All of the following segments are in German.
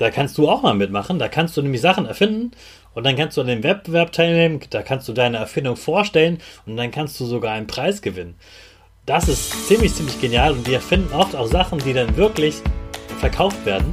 Da kannst du auch mal mitmachen. Da kannst du nämlich Sachen erfinden und dann kannst du an dem Wettbewerb teilnehmen. Da kannst du deine Erfindung vorstellen und dann kannst du sogar einen Preis gewinnen. Das ist ziemlich, ziemlich genial und die erfinden oft auch Sachen, die dann wirklich verkauft werden.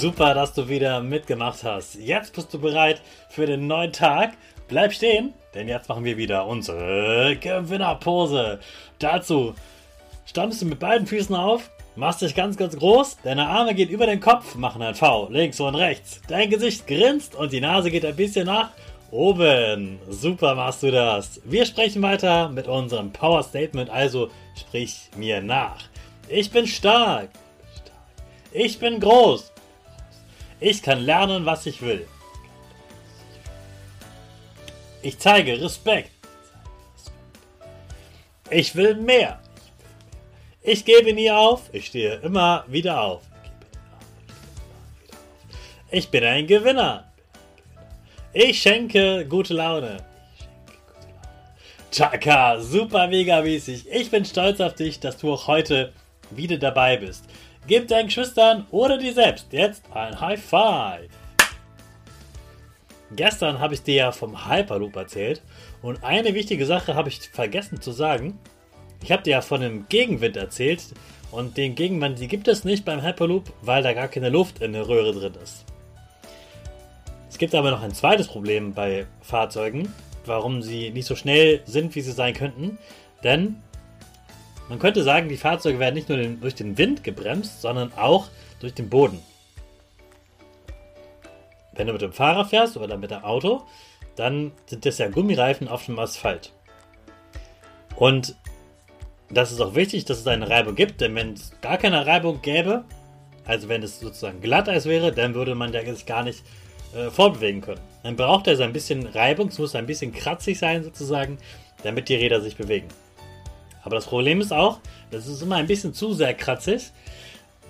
Super, dass du wieder mitgemacht hast. Jetzt bist du bereit für den neuen Tag. Bleib stehen, denn jetzt machen wir wieder unsere Gewinnerpose. Dazu stammst du mit beiden Füßen auf, machst dich ganz, ganz groß, deine Arme gehen über den Kopf, machen ein V, links und rechts. Dein Gesicht grinst und die Nase geht ein bisschen nach oben. Super machst du das. Wir sprechen weiter mit unserem Power Statement, also sprich mir nach. Ich bin stark. Ich bin groß. Ich kann lernen, was ich will. Ich zeige Respekt. Ich will mehr. Ich gebe nie auf. Ich stehe immer wieder auf. Ich bin ein Gewinner. Ich schenke gute Laune. Chaka, super mega mäßig. Ich bin stolz auf dich, dass du auch heute wieder dabei bist. Gib deinen Geschwistern oder dir selbst jetzt ein High Five. Gestern habe ich dir ja vom Hyperloop erzählt und eine wichtige Sache habe ich vergessen zu sagen. Ich habe dir ja von dem Gegenwind erzählt und den Gegenwind, die gibt es nicht beim Hyperloop, weil da gar keine Luft in der Röhre drin ist. Es gibt aber noch ein zweites Problem bei Fahrzeugen, warum sie nicht so schnell sind, wie sie sein könnten. Denn man könnte sagen, die Fahrzeuge werden nicht nur den, durch den Wind gebremst, sondern auch durch den Boden. Wenn du mit dem Fahrer fährst oder mit dem Auto, dann sind das ja Gummireifen auf dem Asphalt. Und das ist auch wichtig, dass es eine Reibung gibt, denn wenn es gar keine Reibung gäbe, also wenn es sozusagen Glatteis wäre, dann würde man ja sich gar nicht äh, vorbewegen können. Dann braucht er so ein bisschen Reibung, es muss ein bisschen kratzig sein sozusagen, damit die Räder sich bewegen. Aber das Problem ist auch, das ist immer ein bisschen zu sehr kratzig.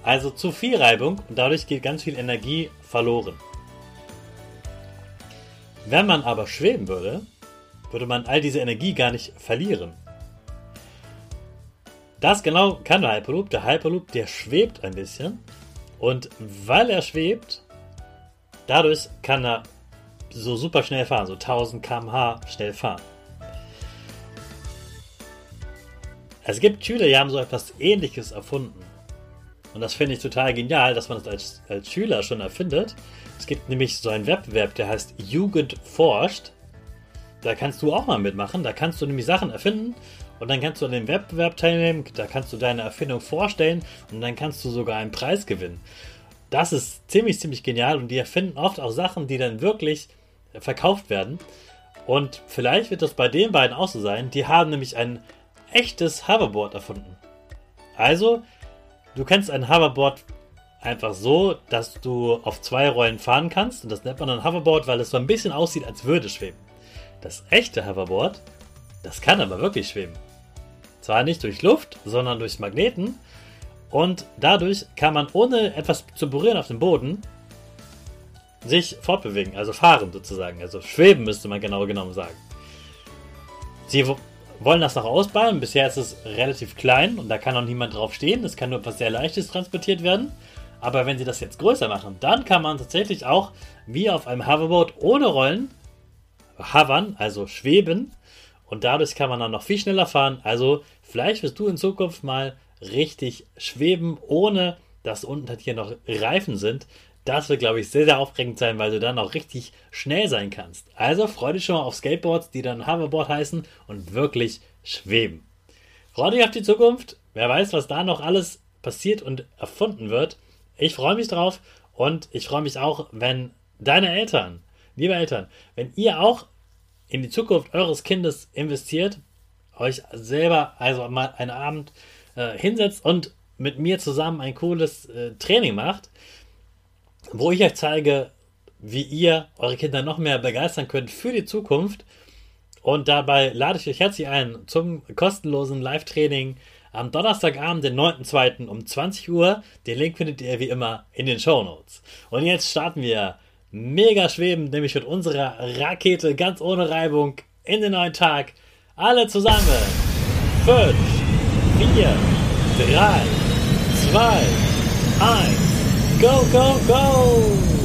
Also zu viel Reibung und dadurch geht ganz viel Energie verloren. Wenn man aber schweben würde, würde man all diese Energie gar nicht verlieren. Das genau kann der Hyperloop. Der Hyperloop, der schwebt ein bisschen. Und weil er schwebt, dadurch kann er so super schnell fahren, so 1000 km/h schnell fahren. Es gibt Schüler, die haben so etwas ähnliches erfunden. Und das finde ich total genial, dass man das als, als Schüler schon erfindet. Es gibt nämlich so einen Wettbewerb, der heißt Jugend forscht. Da kannst du auch mal mitmachen. Da kannst du nämlich Sachen erfinden und dann kannst du an dem Wettbewerb teilnehmen. Da kannst du deine Erfindung vorstellen und dann kannst du sogar einen Preis gewinnen. Das ist ziemlich, ziemlich genial und die erfinden oft auch Sachen, die dann wirklich verkauft werden. Und vielleicht wird das bei den beiden auch so sein. Die haben nämlich ein echtes Hoverboard erfunden. Also, du kennst ein Hoverboard einfach so, dass du auf zwei Rollen fahren kannst. Und das nennt man ein Hoverboard, weil es so ein bisschen aussieht, als würde schweben. Das echte Hoverboard, das kann aber wirklich schweben. Zwar nicht durch Luft, sondern durch Magneten. Und dadurch kann man ohne etwas zu berühren auf dem Boden sich fortbewegen, also fahren sozusagen. Also schweben müsste man genau genommen sagen. Sie wollen das noch ausbauen. Bisher ist es relativ klein und da kann noch niemand drauf stehen. Es kann nur etwas sehr Leichtes transportiert werden. Aber wenn sie das jetzt größer machen, dann kann man tatsächlich auch wie auf einem Hoverboard ohne Rollen hovern, also schweben. Und dadurch kann man dann noch viel schneller fahren. Also vielleicht wirst du in Zukunft mal richtig schweben, ohne dass unten halt hier noch Reifen sind. Das wird, glaube ich, sehr, sehr aufregend sein, weil du dann auch richtig schnell sein kannst. Also freu dich schon mal auf Skateboards, die dann Hoverboard heißen und wirklich schweben. Freu dich auf die Zukunft. Wer weiß, was da noch alles passiert und erfunden wird. Ich freue mich drauf und ich freue mich auch, wenn deine Eltern, liebe Eltern, wenn ihr auch in die Zukunft eures Kindes investiert, euch selber also mal einen Abend äh, hinsetzt und mit mir zusammen ein cooles äh, Training macht, wo ich euch zeige, wie ihr eure Kinder noch mehr begeistern könnt für die Zukunft. Und dabei lade ich euch herzlich ein zum kostenlosen Live-Training am Donnerstagabend, den 9.2. um 20 Uhr. Den Link findet ihr wie immer in den Show Notes. Und jetzt starten wir mega schwebend, nämlich mit unserer Rakete ganz ohne Reibung in den neuen Tag. Alle zusammen. 5, 4, 3, 2, 1. Go, go, go!